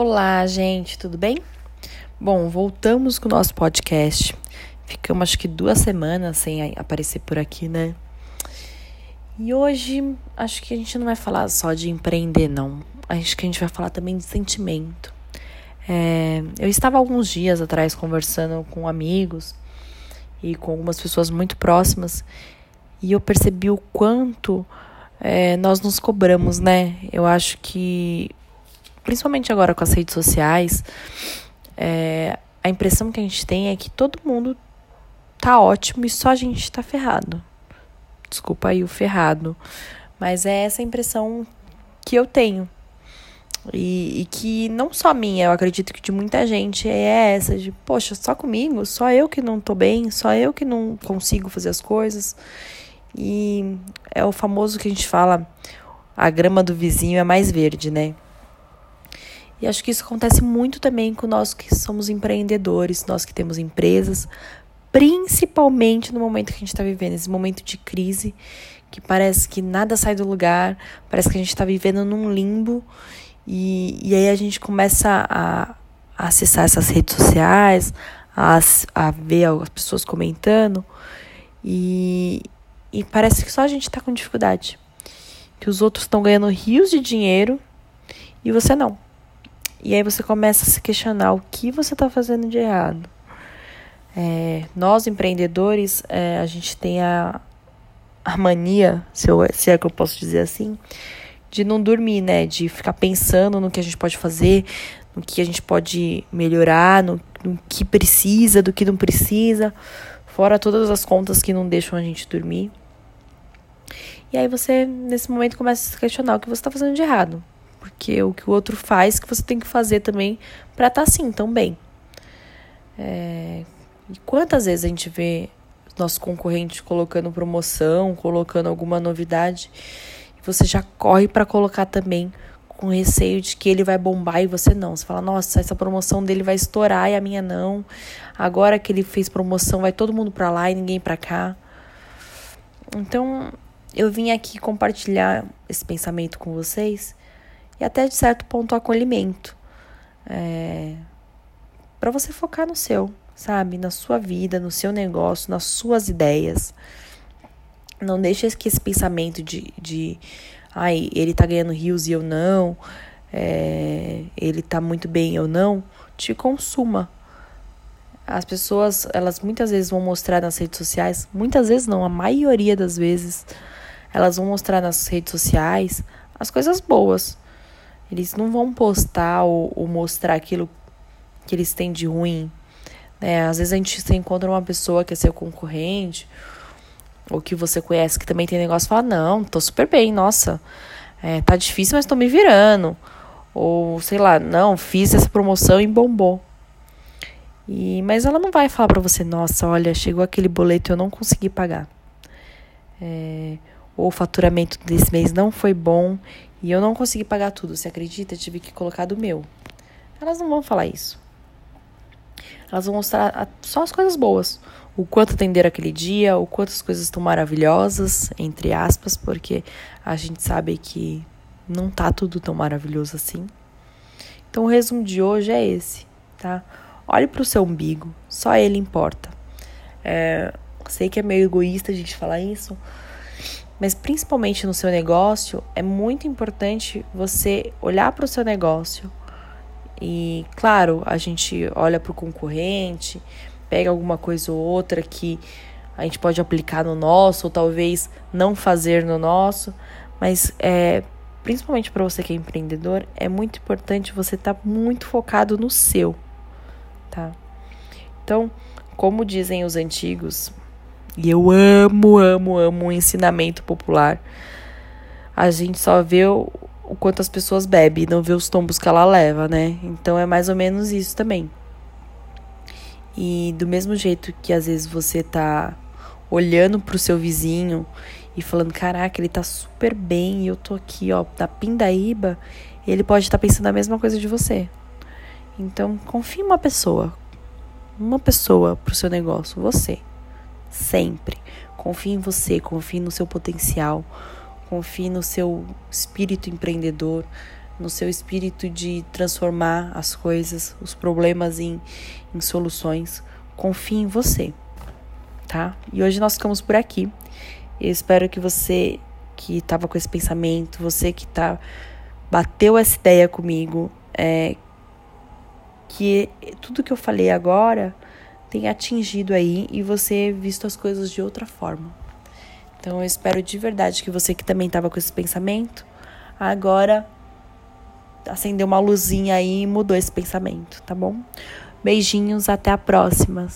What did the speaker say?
Olá, gente, tudo bem? Bom, voltamos com o nosso podcast. Ficamos acho que duas semanas sem aparecer por aqui, né? E hoje acho que a gente não vai falar só de empreender, não. Acho que a gente vai falar também de sentimento. É, eu estava alguns dias atrás conversando com amigos e com algumas pessoas muito próximas e eu percebi o quanto é, nós nos cobramos, né? Eu acho que, principalmente agora com as redes sociais, é, a impressão que a gente tem é que todo mundo tá ótimo e só a gente tá ferrado. Desculpa aí o ferrado. Mas é essa impressão que eu tenho. E, e, que não só minha, eu acredito que de muita gente é essa, de, poxa, só comigo, só eu que não tô bem, só eu que não consigo fazer as coisas. E é o famoso que a gente fala, a grama do vizinho é mais verde, né? E acho que isso acontece muito também com nós que somos empreendedores, nós que temos empresas, principalmente no momento que a gente está vivendo, esse momento de crise, que parece que nada sai do lugar, parece que a gente está vivendo num limbo, e, e aí a gente começa a, a acessar essas redes sociais, a, a ver as pessoas comentando, e, e parece que só a gente está com dificuldade. Que os outros estão ganhando rios de dinheiro e você não. E aí você começa a se questionar o que você está fazendo de errado. É, nós, empreendedores, é, a gente tem a, a mania, se, eu, se é que eu posso dizer assim, de não dormir, né? De ficar pensando no que a gente pode fazer, no que a gente pode melhorar, no, no que precisa, do que não precisa. Fora todas as contas que não deixam a gente dormir. E aí você, nesse momento, começa a se questionar o que você está fazendo de errado. Porque o que o outro faz, que você tem que fazer também para estar tá assim, tão bem. É... E quantas vezes a gente vê nosso concorrente colocando promoção, colocando alguma novidade, e você já corre para colocar também com receio de que ele vai bombar e você não. Você fala, nossa, essa promoção dele vai estourar e a minha não. Agora que ele fez promoção, vai todo mundo para lá e ninguém para cá. Então, eu vim aqui compartilhar esse pensamento com vocês e até de certo ponto acolhimento. É, para você focar no seu, sabe? Na sua vida, no seu negócio, nas suas ideias. Não deixe que esse pensamento de, de ai, ele tá ganhando rios e eu não, é, ele tá muito bem eu não, te consuma. As pessoas, elas muitas vezes vão mostrar nas redes sociais, muitas vezes não, a maioria das vezes, elas vão mostrar nas redes sociais as coisas boas. Eles não vão postar ou, ou mostrar aquilo que eles têm de ruim. Né? Às vezes a gente se encontra uma pessoa que é seu concorrente ou que você conhece que também tem negócio e fala, não, tô super bem, nossa, é, tá difícil, mas tô me virando. Ou, sei lá, não, fiz essa promoção e bombou. E, mas ela não vai falar para você, nossa, olha, chegou aquele boleto e eu não consegui pagar. É, o faturamento desse mês não foi bom e eu não consegui pagar tudo. Você acredita? Tive que colocar do meu. Elas não vão falar isso. Elas vão mostrar só as coisas boas o quanto atenderam aquele dia, o quanto as coisas estão maravilhosas, entre aspas, porque a gente sabe que não tá tudo tão maravilhoso assim. Então o resumo de hoje é esse, tá? Olhe para o seu umbigo, só ele importa. É, sei que é meio egoísta a gente falar isso, mas principalmente no seu negócio, é muito importante você olhar para o seu negócio. E, claro, a gente olha para o concorrente, pega alguma coisa ou outra que a gente pode aplicar no nosso, ou talvez não fazer no nosso, mas é, principalmente para você que é empreendedor, é muito importante você estar tá muito focado no seu, tá? Então, como dizem os antigos, e eu amo, amo, amo o ensinamento popular, a gente só vê o, o quanto as pessoas bebem, não vê os tombos que ela leva, né? Então é mais ou menos isso também. E do mesmo jeito que às vezes você tá olhando pro seu vizinho e falando, caraca, ele tá super bem e eu tô aqui, ó, da pindaíba, ele pode estar tá pensando a mesma coisa de você. Então, confie em uma pessoa. Uma pessoa pro seu negócio, você. Sempre. Confie em você, confie no seu potencial, confie no seu espírito empreendedor. no seu espírito de transformar as coisas, os problemas em, em soluções. Confie em você, tá? E hoje nós ficamos por aqui. Eu espero que você que estava com esse pensamento, você que tá bateu essa ideia comigo, é, que tudo que eu falei agora tenha atingido aí e você visto as coisas de outra forma. Então eu espero de verdade que você que também estava com esse pensamento, agora acendeu uma luzinha aí e mudou esse pensamento, tá bom? Beijinhos, até a próxima.